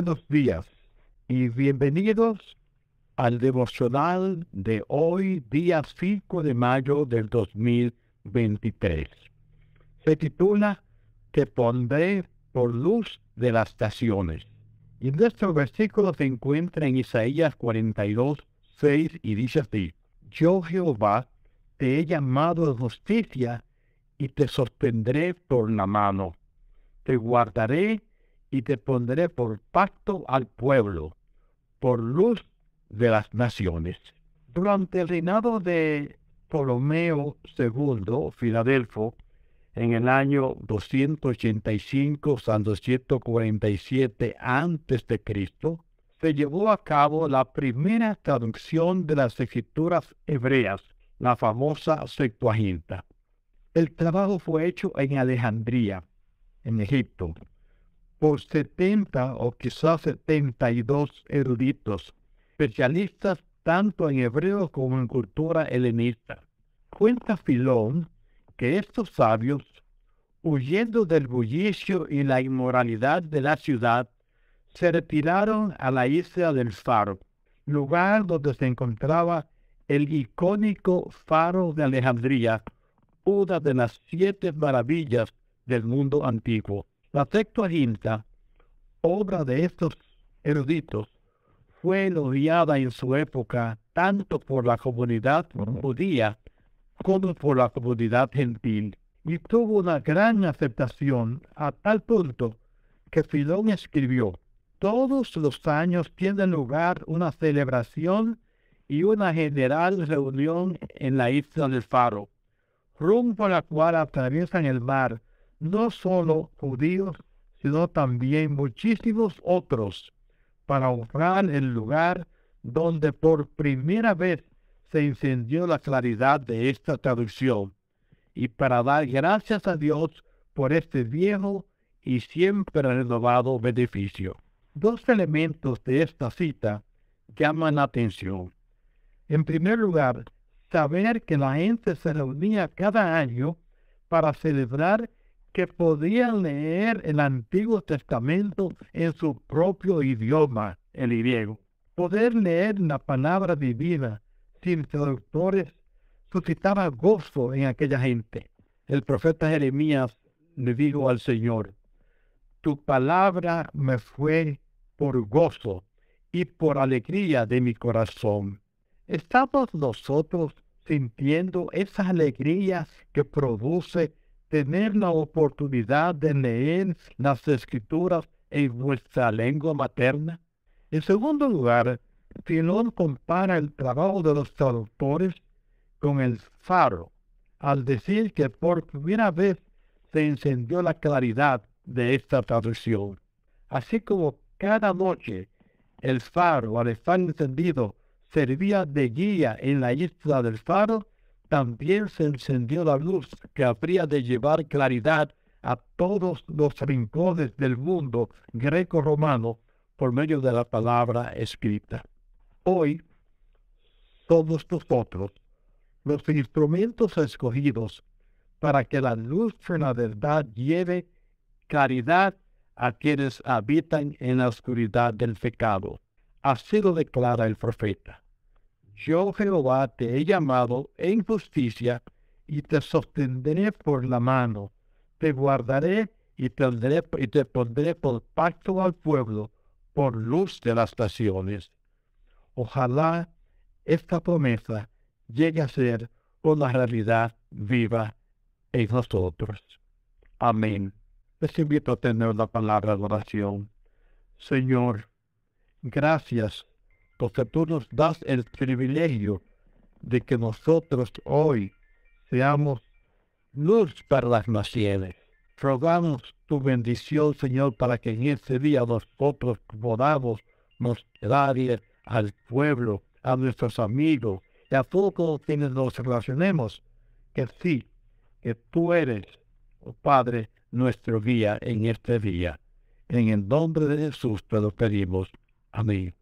Buenos días y bienvenidos al devocional de hoy, día 5 de mayo del 2023. Se titula Te pondré por luz de las estaciones. Y nuestro versículo se encuentra en Isaías 42, 6 y dice así, Yo Jehová te he llamado de justicia y te sostendré por la mano. Te guardaré y te pondré por pacto al pueblo, por luz de las naciones. Durante el reinado de Ptolomeo II, Filadelfo, en el año 285 a 247 a.C., se llevó a cabo la primera traducción de las escrituras hebreas, la famosa Septuaginta. El trabajo fue hecho en Alejandría, en Egipto, por 70 o quizás 72 eruditos, especialistas tanto en hebreo como en cultura helenista. Cuenta Filón que estos sabios, huyendo del bullicio y la inmoralidad de la ciudad, se retiraron a la isla del Faro, lugar donde se encontraba el icónico Faro de Alejandría, una de las siete maravillas del mundo antiguo. La Septuaginta, obra de estos eruditos, fue elogiada en su época tanto por la comunidad judía como por la comunidad gentil y tuvo una gran aceptación a tal punto que Filón escribió, todos los años tiene lugar una celebración y una general reunión en la isla del Faro, rumbo a la cual atraviesan el mar no solo judíos, sino también muchísimos otros, para honrar el lugar donde por primera vez se encendió la claridad de esta traducción, y para dar gracias a Dios por este viejo y siempre renovado beneficio. Dos elementos de esta cita llaman la atención. En primer lugar, saber que la gente se reunía cada año para celebrar que podían leer el Antiguo Testamento en su propio idioma, el griego. Poder leer la palabra divina sin traductores suscitaba gozo en aquella gente. El profeta Jeremías le dijo al Señor, tu palabra me fue por gozo y por alegría de mi corazón. ¿Estamos nosotros sintiendo esa alegría que produce tener la oportunidad de leer las escrituras en nuestra lengua materna. En segundo lugar, Filón compara el trabajo de los traductores con el faro, al decir que por primera vez se encendió la claridad de esta traducción. Así como cada noche el faro, al estar encendido, servía de guía en la isla del faro, también se encendió la luz que habría de llevar claridad a todos los rincones del mundo greco-romano por medio de la palabra escrita. Hoy, todos nosotros, los instrumentos escogidos para que la luz de la verdad lleve claridad a quienes habitan en la oscuridad del pecado. Así lo declara el profeta yo Jehová te he llamado en justicia y te sostendré por la mano, te guardaré y te, y te pondré por pacto al pueblo, por luz de las naciones. Ojalá esta promesa llegue a ser una realidad viva en nosotros. Amén. Les invito a tener la palabra de oración. Señor, gracias porque tú nos das el privilegio de que nosotros hoy seamos luz para las naciones. Rogamos tu bendición, Señor, para que en este día nosotros podamos mostrar al pueblo, a nuestros amigos y a todos quienes nos relacionemos, que sí, que tú eres, oh Padre, nuestro guía en este día. En el nombre de Jesús te lo pedimos. Amén.